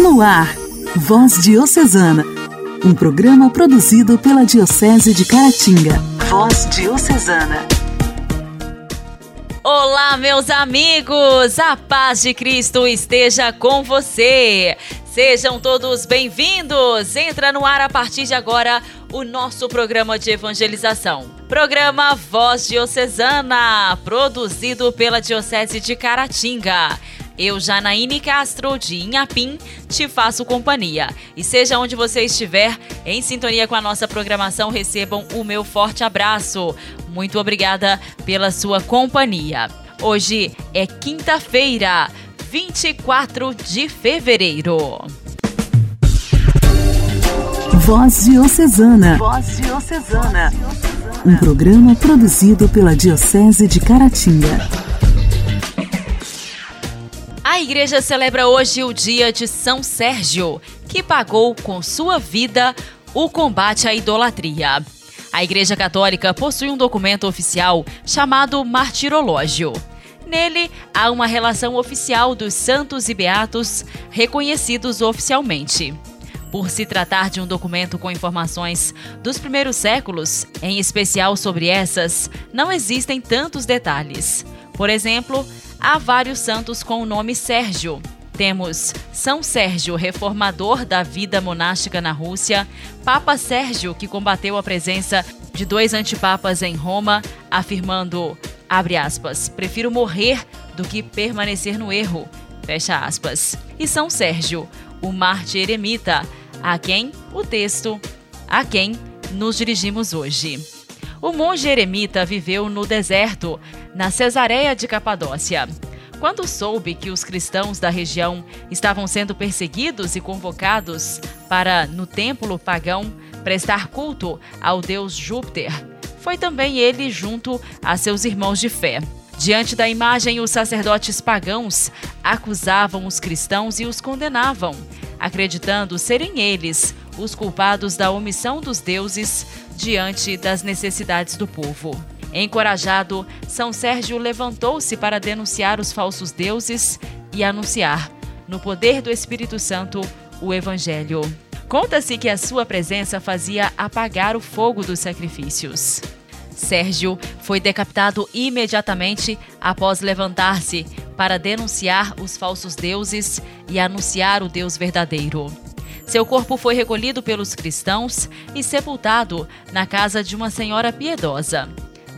No ar, Voz Diocesana, um programa produzido pela Diocese de Caratinga. Voz Diocesana. Olá, meus amigos! A paz de Cristo esteja com você! Sejam todos bem-vindos! Entra no ar a partir de agora o nosso programa de evangelização. Programa Voz Diocesana, produzido pela Diocese de Caratinga. Eu, Janaíne Castro, de Inhapim, te faço companhia. E seja onde você estiver, em sintonia com a nossa programação, recebam o meu forte abraço. Muito obrigada pela sua companhia. Hoje é quinta-feira, 24 de fevereiro. Voz Diocesana. Voz Diocesana. Um programa produzido pela Diocese de Caratinga. A igreja celebra hoje o dia de São Sérgio, que pagou com sua vida o combate à idolatria. A Igreja Católica possui um documento oficial chamado Martirológio. Nele há uma relação oficial dos santos e beatos reconhecidos oficialmente. Por se tratar de um documento com informações dos primeiros séculos, em especial sobre essas, não existem tantos detalhes. Por exemplo, há vários santos com o nome Sérgio. Temos São Sérgio, reformador da vida monástica na Rússia, Papa Sérgio, que combateu a presença de dois antipapas em Roma, afirmando, abre aspas, prefiro morrer do que permanecer no erro, fecha aspas. E São Sérgio, o Marte eremita, a quem o texto, a quem nos dirigimos hoje. O monge eremita viveu no deserto, na Cesareia de Capadócia. Quando soube que os cristãos da região estavam sendo perseguidos e convocados para, no templo pagão, prestar culto ao deus Júpiter, foi também ele junto a seus irmãos de fé. Diante da imagem, os sacerdotes pagãos acusavam os cristãos e os condenavam, acreditando serem eles os culpados da omissão dos deuses diante das necessidades do povo. Encorajado, São Sérgio levantou-se para denunciar os falsos deuses e anunciar, no poder do Espírito Santo, o Evangelho. Conta-se que a sua presença fazia apagar o fogo dos sacrifícios. Sérgio foi decapitado imediatamente após levantar-se para denunciar os falsos deuses e anunciar o Deus verdadeiro. Seu corpo foi recolhido pelos cristãos e sepultado na casa de uma senhora piedosa.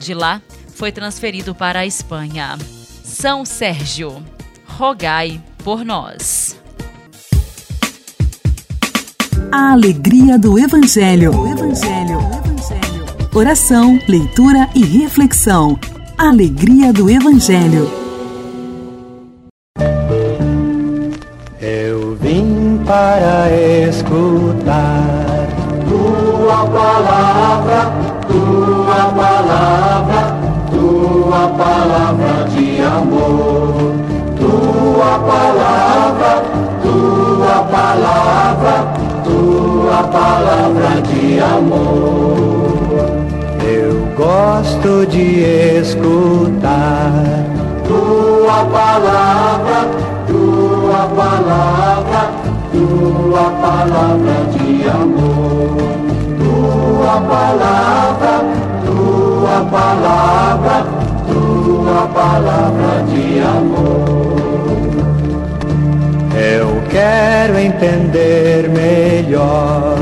De lá, foi transferido para a Espanha. São Sérgio, rogai por nós. A alegria do Evangelho. O Evangelho. O Evangelho. Oração, leitura e reflexão. Alegria do Evangelho. para amor. Eu gosto de escutar tua palavra, tua palavra tua palavra de amor, tua palavra, tua palavra, tua palavra de amor. Eu quero entender melhor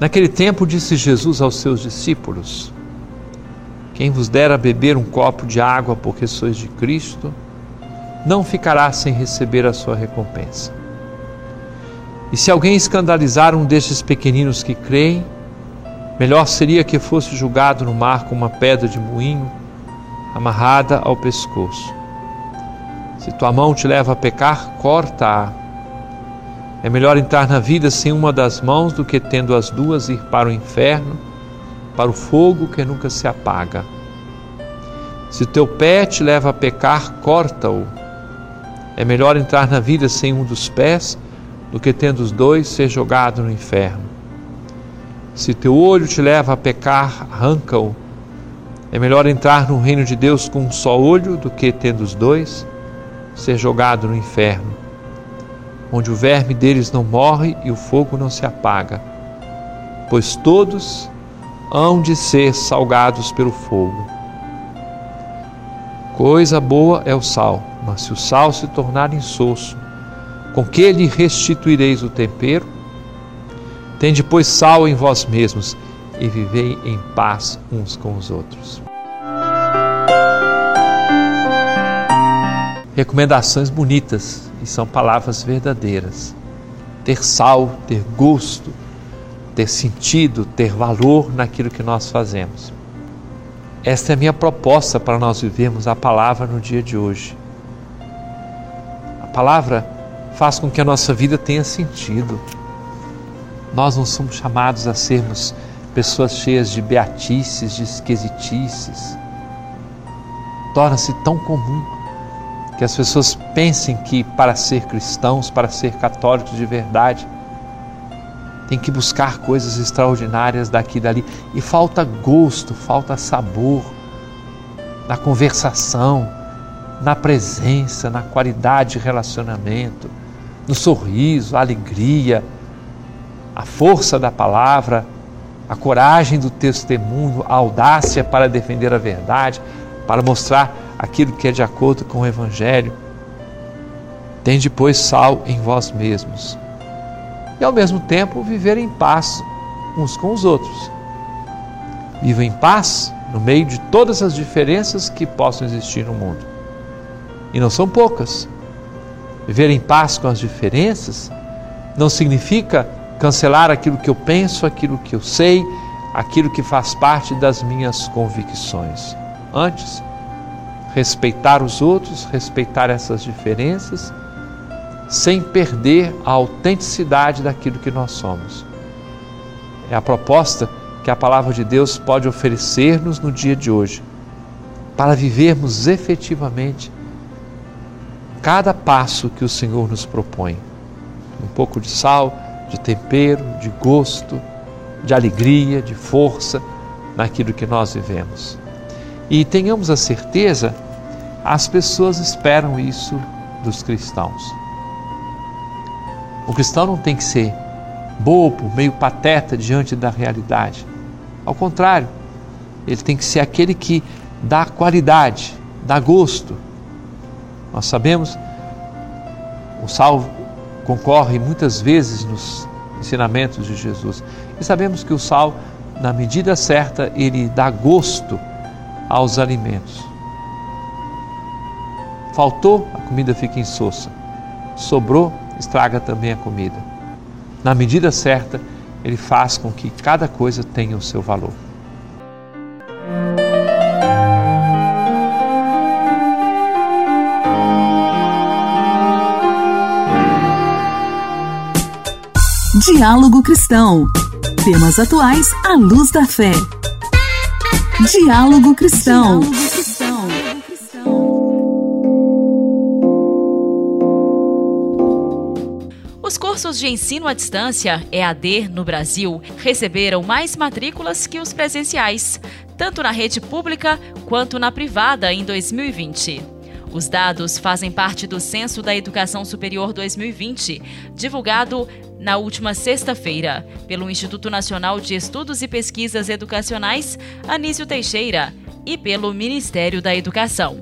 Naquele tempo disse Jesus aos seus discípulos: Quem vos der a beber um copo de água porque sois de Cristo, não ficará sem receber a sua recompensa. E se alguém escandalizar um destes pequeninos que creem, melhor seria que fosse julgado no mar com uma pedra de moinho amarrada ao pescoço. Se tua mão te leva a pecar, corta-a. É melhor entrar na vida sem uma das mãos do que tendo as duas ir para o inferno, para o fogo que nunca se apaga. Se teu pé te leva a pecar, corta-o. É melhor entrar na vida sem um dos pés do que tendo os dois ser jogado no inferno. Se teu olho te leva a pecar, arranca-o. É melhor entrar no reino de Deus com um só olho do que tendo os dois ser jogado no inferno, onde o verme deles não morre e o fogo não se apaga, pois todos hão de ser salgados pelo fogo. Coisa boa é o sal, mas se o sal se tornar insosso, com que lhe restituireis o tempero? Tende, pois, sal em vós mesmos e vivei em paz uns com os outros. recomendações bonitas e são palavras verdadeiras. Ter sal, ter gosto, ter sentido, ter valor naquilo que nós fazemos. Esta é a minha proposta para nós vivermos a palavra no dia de hoje. A palavra faz com que a nossa vida tenha sentido. Nós não somos chamados a sermos pessoas cheias de beatices, de esquisitices. Torna-se tão comum que as pessoas pensem que para ser cristãos, para ser católicos de verdade, tem que buscar coisas extraordinárias daqui e dali. E falta gosto, falta sabor na conversação, na presença, na qualidade de relacionamento, no sorriso, a alegria, a força da palavra, a coragem do testemunho, a audácia para defender a verdade, para mostrar aquilo que é de acordo com o Evangelho. Tende, pois, sal em vós mesmos. E ao mesmo tempo viver em paz uns com os outros. Viva em paz no meio de todas as diferenças que possam existir no mundo. E não são poucas. Viver em paz com as diferenças não significa cancelar aquilo que eu penso, aquilo que eu sei, aquilo que faz parte das minhas convicções. Antes, respeitar os outros, respeitar essas diferenças, sem perder a autenticidade daquilo que nós somos. É a proposta que a palavra de Deus pode oferecer-nos no dia de hoje, para vivermos efetivamente cada passo que o Senhor nos propõe. Um pouco de sal, de tempero, de gosto, de alegria, de força naquilo que nós vivemos. E tenhamos a certeza, as pessoas esperam isso dos cristãos. O cristão não tem que ser bobo, meio pateta diante da realidade. Ao contrário, ele tem que ser aquele que dá qualidade, dá gosto. Nós sabemos, o sal concorre muitas vezes nos ensinamentos de Jesus. E sabemos que o sal, na medida certa, ele dá gosto aos alimentos. Faltou, a comida fica insossa. Sobrou, estraga também a comida. Na medida certa, ele faz com que cada coisa tenha o seu valor. Diálogo Cristão. Temas atuais à luz da fé. Diálogo Cristão. Os cursos de ensino à distância, EAD, no Brasil, receberam mais matrículas que os presenciais, tanto na rede pública quanto na privada em 2020. Os dados fazem parte do Censo da Educação Superior 2020, divulgado na última sexta-feira pelo Instituto Nacional de Estudos e Pesquisas Educacionais, Anísio Teixeira, e pelo Ministério da Educação.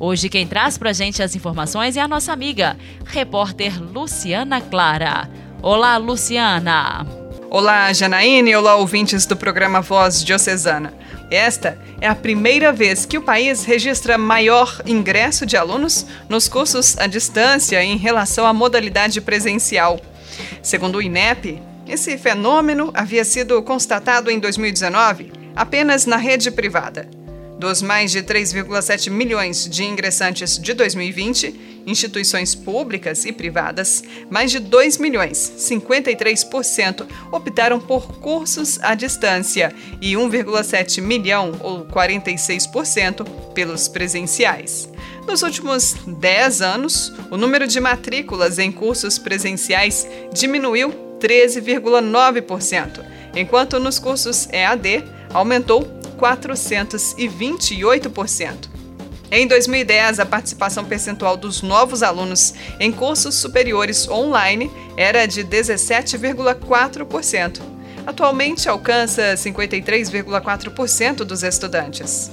Hoje quem traz para a gente as informações é a nossa amiga, repórter Luciana Clara. Olá, Luciana! Olá, Janaíne, olá, ouvintes do programa Voz Diocesana. Esta é a primeira vez que o país registra maior ingresso de alunos nos cursos à distância em relação à modalidade presencial. Segundo o INEP, esse fenômeno havia sido constatado em 2019 apenas na rede privada. Dos mais de 3,7 milhões de ingressantes de 2020, instituições públicas e privadas, mais de 2 milhões, 53%, optaram por cursos à distância e 1,7 milhão, ou 46%, pelos presenciais. Nos últimos 10 anos, o número de matrículas em cursos presenciais diminuiu 13,9%, enquanto nos cursos EAD aumentou 428%. Em 2010, a participação percentual dos novos alunos em cursos superiores online era de 17,4%. Atualmente alcança 53,4% dos estudantes.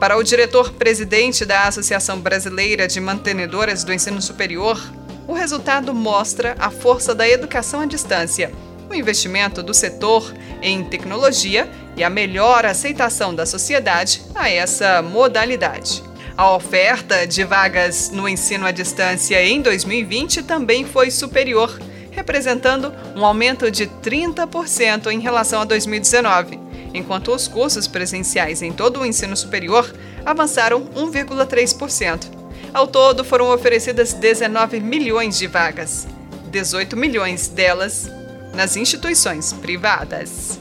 Para o diretor-presidente da Associação Brasileira de Mantenedoras do Ensino Superior, o resultado mostra a força da educação à distância, o investimento do setor em tecnologia e a melhor aceitação da sociedade a essa modalidade. A oferta de vagas no ensino à distância em 2020 também foi superior, representando um aumento de 30% em relação a 2019, enquanto os cursos presenciais em todo o ensino superior avançaram 1,3%. Ao todo, foram oferecidas 19 milhões de vagas, 18 milhões delas nas instituições privadas.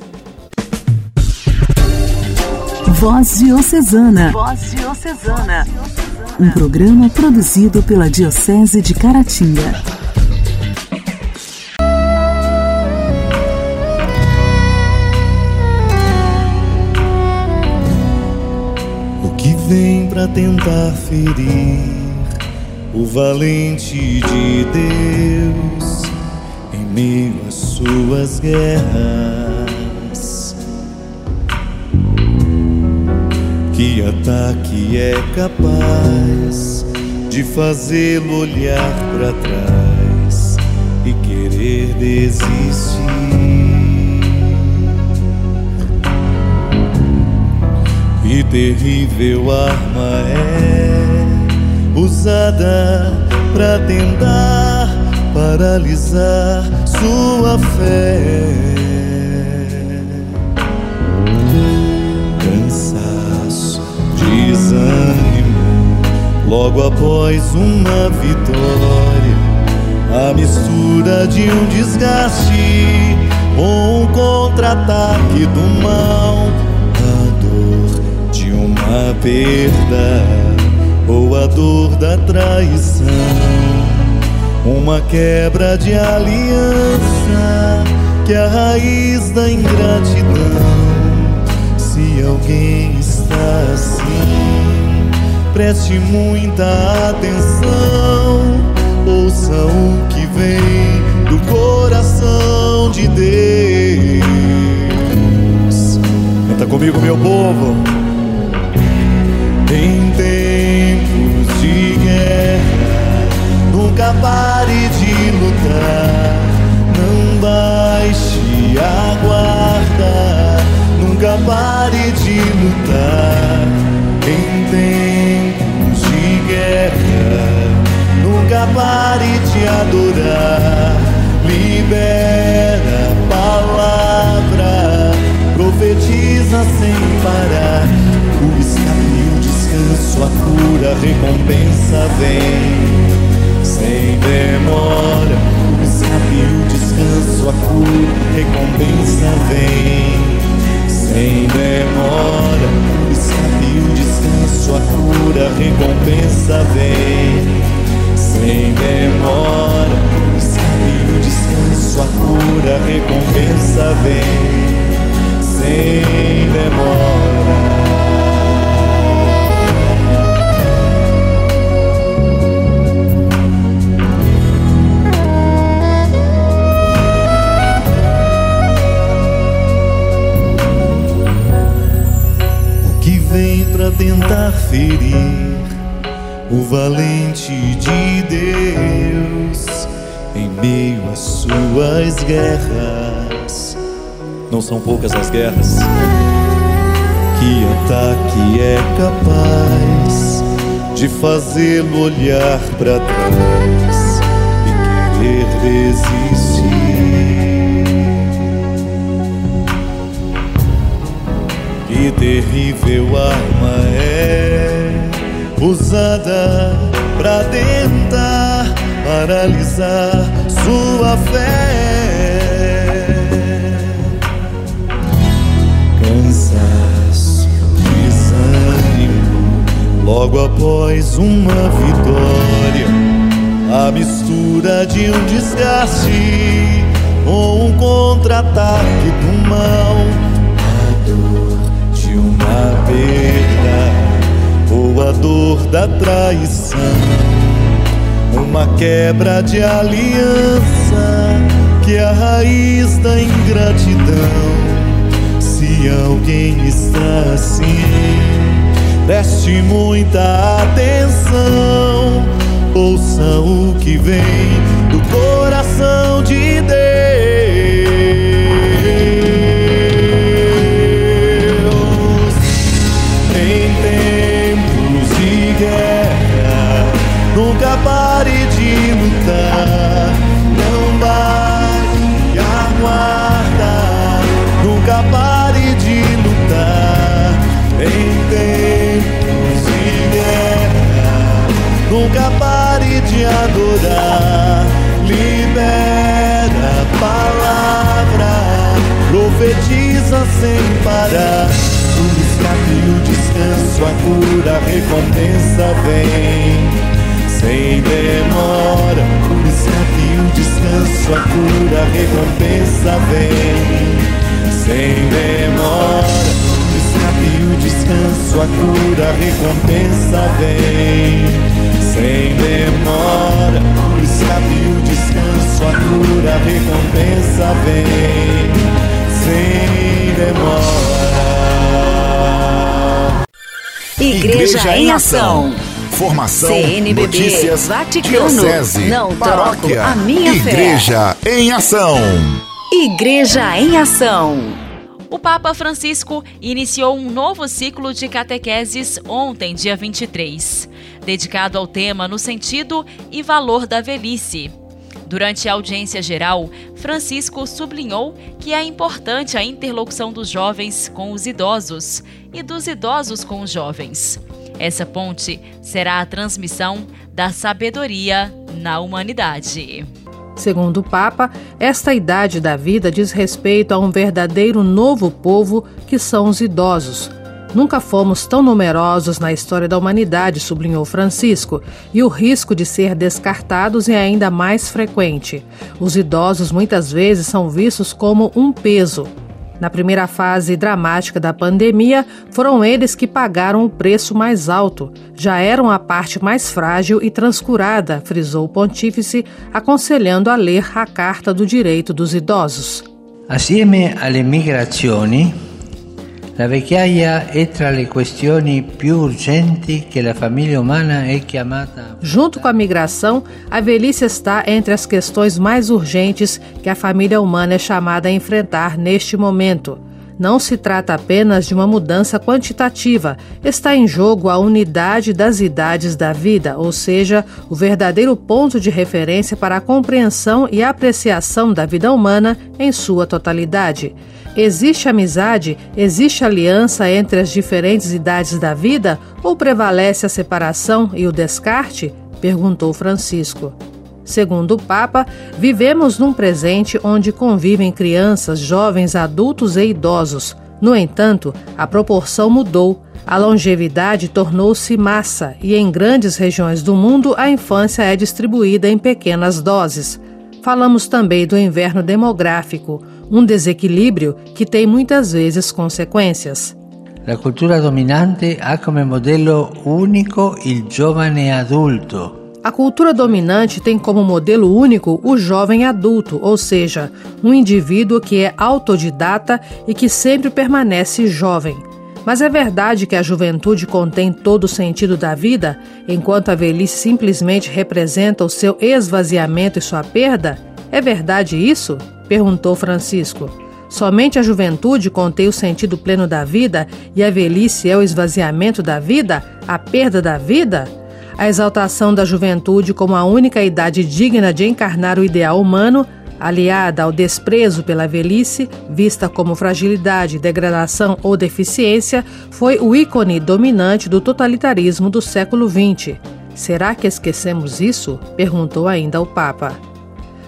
Voz Diocesana. Voz Diocesana. Um programa produzido pela Diocese de Caratinga. O que vem para tentar ferir o valente de Deus em meio às suas guerras? Que ataque é capaz de fazê-lo olhar para trás e querer desistir? Que terrível arma é usada para tentar paralisar sua fé. Logo após uma vitória, a mistura de um desgaste com um contra-ataque do mal, a dor de uma perda ou a dor da traição uma quebra de aliança que é a raiz da ingratidão. Se alguém está assim, preste muita atenção. Ouça o que vem do coração de Deus. Canta comigo, meu povo. Em tempos de guerra nunca pare de lutar, não baixe a guarda, nunca pare de lutar. Pare de adorar, libera a palavra, profetiza sem parar. O escape, descanso, a cura, a recompensa vem sem demora. O escape, descanso, a cura, recompensa vem. Sem demora, o escape, descanso, a cura, recompensa vem. Sem demora, escape, o descanso, a cura, recompensa vem. Sem demora. vem para tentar ferir o valente de Deus em meio às suas guerras. Não são poucas as guerras. Que ataque é capaz de fazê-lo olhar para trás e querer desistir? Que terrível arma é usada para tentar paralisar sua fé. Cansaço, desânimo, logo após uma vitória, a mistura de um desgaste ou um contra-ataque do mal, a dor de uma perda ou a dor da traição, uma quebra de aliança que é a raiz da ingratidão. Se alguém está assim, preste muita atenção, ouça o que vem do coração de Deus. Descanso, a cura, recompensa vem. Sem demora. Igreja, Igreja em Ação. Informação, CNBB, notícias, Vaticano, diocese, não paróquia, a minha Igreja fé. em Ação. Igreja em Ação. O Papa Francisco iniciou um novo ciclo de catequeses ontem, dia 23, dedicado ao tema no sentido e valor da velhice. Durante a audiência geral, Francisco sublinhou que é importante a interlocução dos jovens com os idosos e dos idosos com os jovens. Essa ponte será a transmissão da sabedoria na humanidade. Segundo o Papa, esta idade da vida diz respeito a um verdadeiro novo povo que são os idosos. Nunca fomos tão numerosos na história da humanidade, sublinhou Francisco, e o risco de ser descartados é ainda mais frequente. Os idosos muitas vezes são vistos como um peso, na primeira fase dramática da pandemia, foram eles que pagaram o preço mais alto. Já eram a parte mais frágil e transcurada, frisou o pontífice, aconselhando a ler a Carta do Direito dos Idosos. Assieme alle migrazioni, La vecchiaia è tra le questioni più urgenti che la famiglia umana è chiamata. Junto com a migração, a velhice está entre as questões mais urgentes que a família humana é chamada a enfrentar neste momento. Não se trata apenas de uma mudança quantitativa, está em jogo a unidade das idades da vida, ou seja, o verdadeiro ponto de referência para a compreensão e apreciação da vida humana em sua totalidade. Existe amizade, existe aliança entre as diferentes idades da vida ou prevalece a separação e o descarte? perguntou Francisco. Segundo o Papa, vivemos num presente onde convivem crianças, jovens, adultos e idosos. No entanto, a proporção mudou. A longevidade tornou-se massa e em grandes regiões do mundo a infância é distribuída em pequenas doses. Falamos também do inverno demográfico, um desequilíbrio que tem muitas vezes consequências. A cultura dominante ha come modelo único il giovane adulto. A cultura dominante tem como modelo único o jovem adulto, ou seja, um indivíduo que é autodidata e que sempre permanece jovem. Mas é verdade que a juventude contém todo o sentido da vida, enquanto a velhice simplesmente representa o seu esvaziamento e sua perda? É verdade isso? Perguntou Francisco. Somente a juventude contém o sentido pleno da vida e a velhice é o esvaziamento da vida, a perda da vida? A exaltação da juventude como a única idade digna de encarnar o ideal humano aliada ao desprezo pela velhice, vista como fragilidade, degradação ou deficiência, foi o ícone dominante do totalitarismo do século XX. Será que esquecemos isso? perguntou ainda o Papa.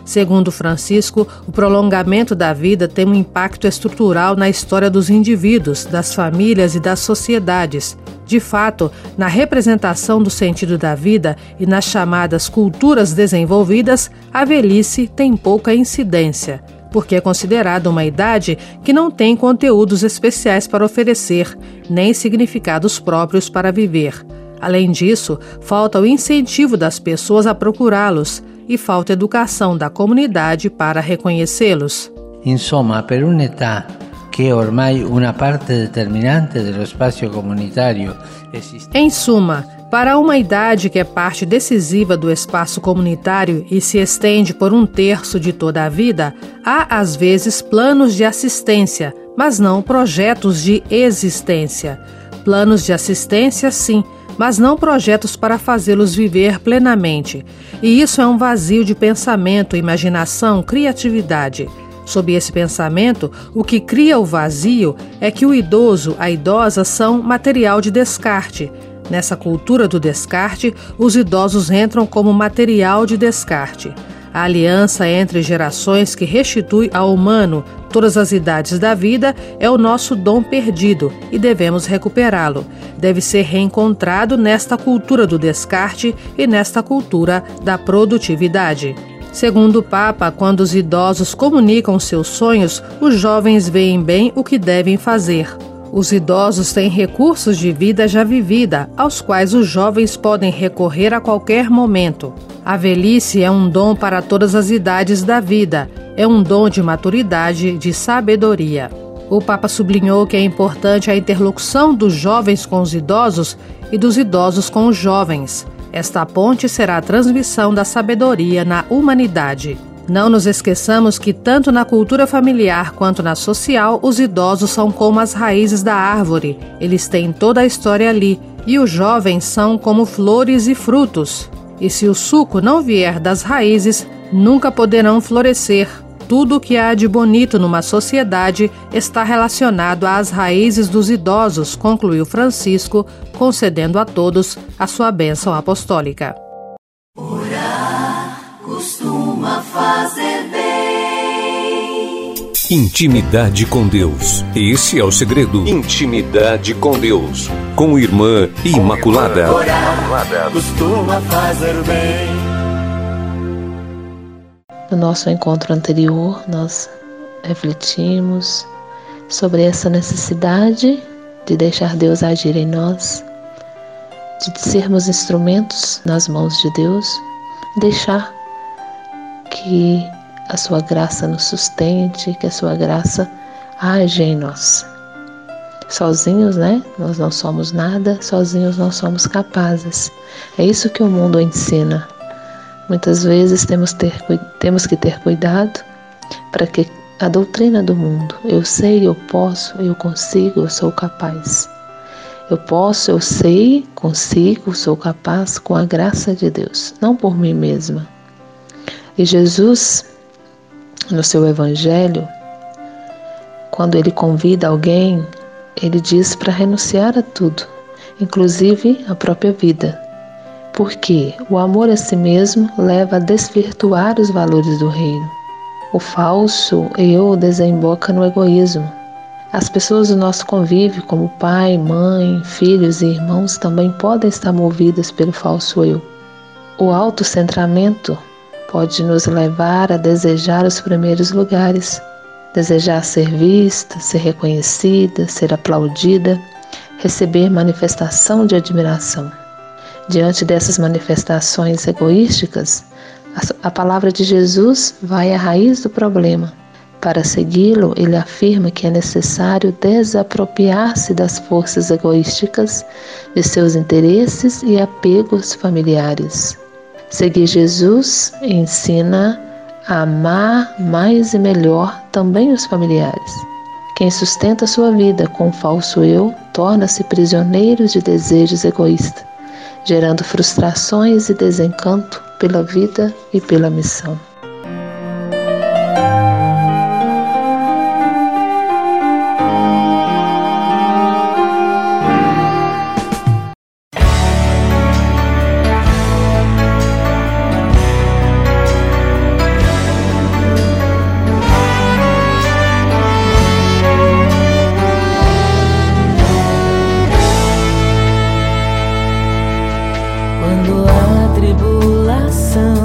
Segundo Francisco, o prolongamento da vida tem um impacto estrutural na história dos indivíduos, das famílias e das sociedades. De fato, na representação do sentido da vida e nas chamadas culturas desenvolvidas, a velhice tem pouca incidência, porque é considerada uma idade que não tem conteúdos especiais para oferecer, nem significados próprios para viver. Além disso, falta o incentivo das pessoas a procurá-los e falta educação da comunidade para reconhecê-los. Insomma, per un'età è ormai una parte determinante dello spazio comunitario esiste... Em suma, para uma idade que é parte decisiva do espaço comunitário e se estende por um terço de toda a vida, há às vezes planos de assistência, mas não projetos de existência. Planos de assistência, sim, mas não projetos para fazê-los viver plenamente. E isso é um vazio de pensamento, imaginação, criatividade. Sob esse pensamento, o que cria o vazio é que o idoso, a idosa são material de descarte. Nessa cultura do descarte, os idosos entram como material de descarte. A aliança entre gerações que restitui ao humano todas as idades da vida é o nosso dom perdido e devemos recuperá-lo. Deve ser reencontrado nesta cultura do descarte e nesta cultura da produtividade. Segundo o Papa, quando os idosos comunicam seus sonhos, os jovens veem bem o que devem fazer. Os idosos têm recursos de vida já vivida, aos quais os jovens podem recorrer a qualquer momento. A velhice é um dom para todas as idades da vida, é um dom de maturidade, de sabedoria. O Papa sublinhou que é importante a interlocução dos jovens com os idosos e dos idosos com os jovens. Esta ponte será a transmissão da sabedoria na humanidade. Não nos esqueçamos que, tanto na cultura familiar quanto na social, os idosos são como as raízes da árvore. Eles têm toda a história ali, e os jovens são como flores e frutos. E se o suco não vier das raízes, nunca poderão florescer. Tudo o que há de bonito numa sociedade está relacionado às raízes dos idosos, concluiu Francisco, concedendo a todos a sua bênção apostólica. Fazer bem. Intimidade com Deus. Esse é o segredo. Intimidade com Deus. Com Irmã Imaculada. Orar costuma fazer bem. No nosso encontro anterior, nós refletimos sobre essa necessidade de deixar Deus agir em nós, de sermos instrumentos nas mãos de Deus, deixar que a sua graça nos sustente, que a sua graça age em nós. Sozinhos, né? Nós não somos nada, sozinhos não somos capazes. É isso que o mundo ensina. Muitas vezes temos, ter, temos que ter cuidado para que a doutrina do mundo, eu sei, eu posso, eu consigo, eu sou capaz. Eu posso, eu sei, consigo, sou capaz com a graça de Deus, não por mim mesma. E Jesus, no seu Evangelho, quando ele convida alguém, ele diz para renunciar a tudo, inclusive a própria vida. Porque o amor a si mesmo leva a desvirtuar os valores do reino. O falso eu desemboca no egoísmo. As pessoas do nosso convívio, como pai, mãe, filhos e irmãos, também podem estar movidas pelo falso eu. O autocentramento pode nos levar a desejar os primeiros lugares, desejar ser vista, ser reconhecida, ser aplaudida, receber manifestação de admiração. Diante dessas manifestações egoísticas, a palavra de Jesus vai à raiz do problema. Para segui-lo, ele afirma que é necessário desapropriar-se das forças egoísticas, de seus interesses e apegos familiares. Seguir Jesus ensina a amar mais e melhor também os familiares. Quem sustenta sua vida com o falso eu torna-se prisioneiro de desejos egoístas, gerando frustrações e desencanto pela vida e pela missão. So.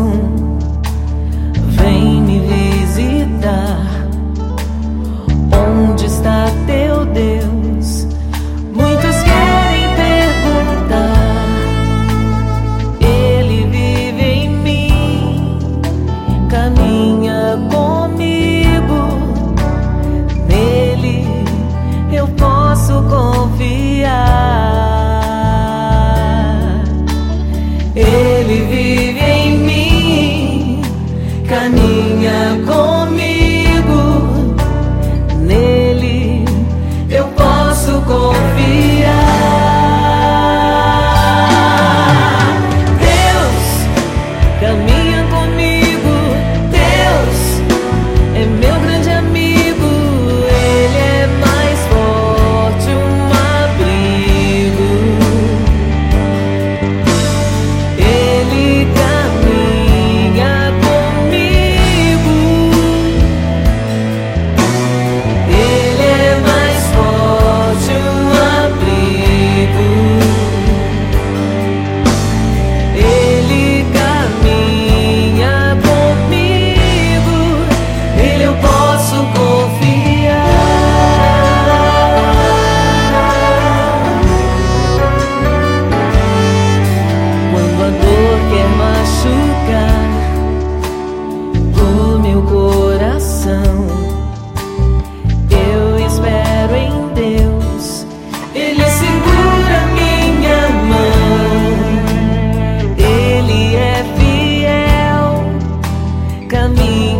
me.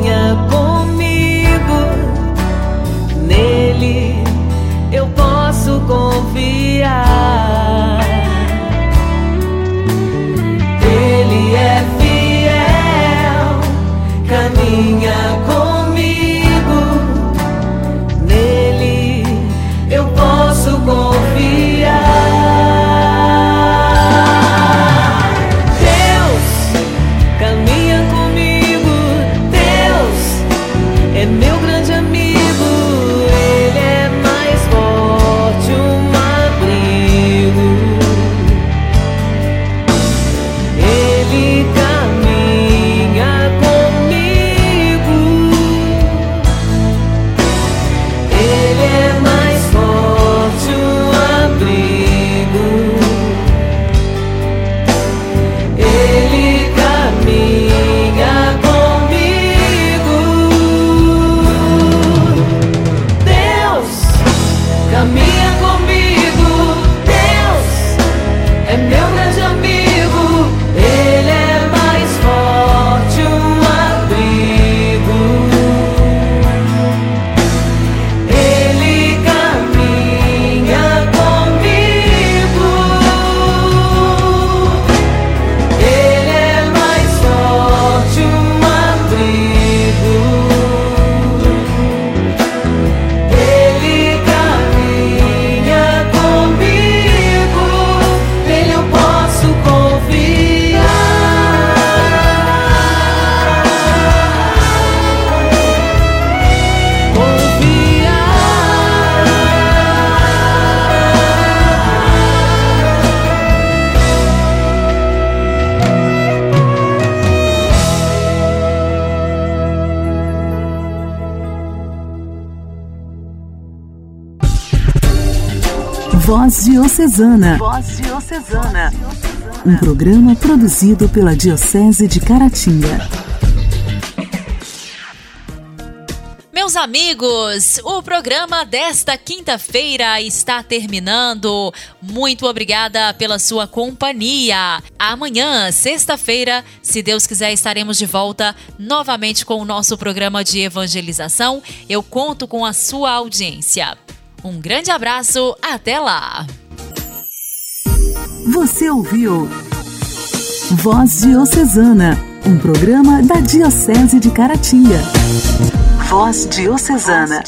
Voz Diocesana. Voz Diocesana. Um programa produzido pela Diocese de Caratinga. Meus amigos, o programa desta quinta-feira está terminando. Muito obrigada pela sua companhia. Amanhã, sexta-feira, se Deus quiser, estaremos de volta novamente com o nosso programa de evangelização. Eu conto com a sua audiência. Um grande abraço, até lá! Você ouviu Voz Diocesana, um programa da Diocese de Caratinga. Voz Diocesana.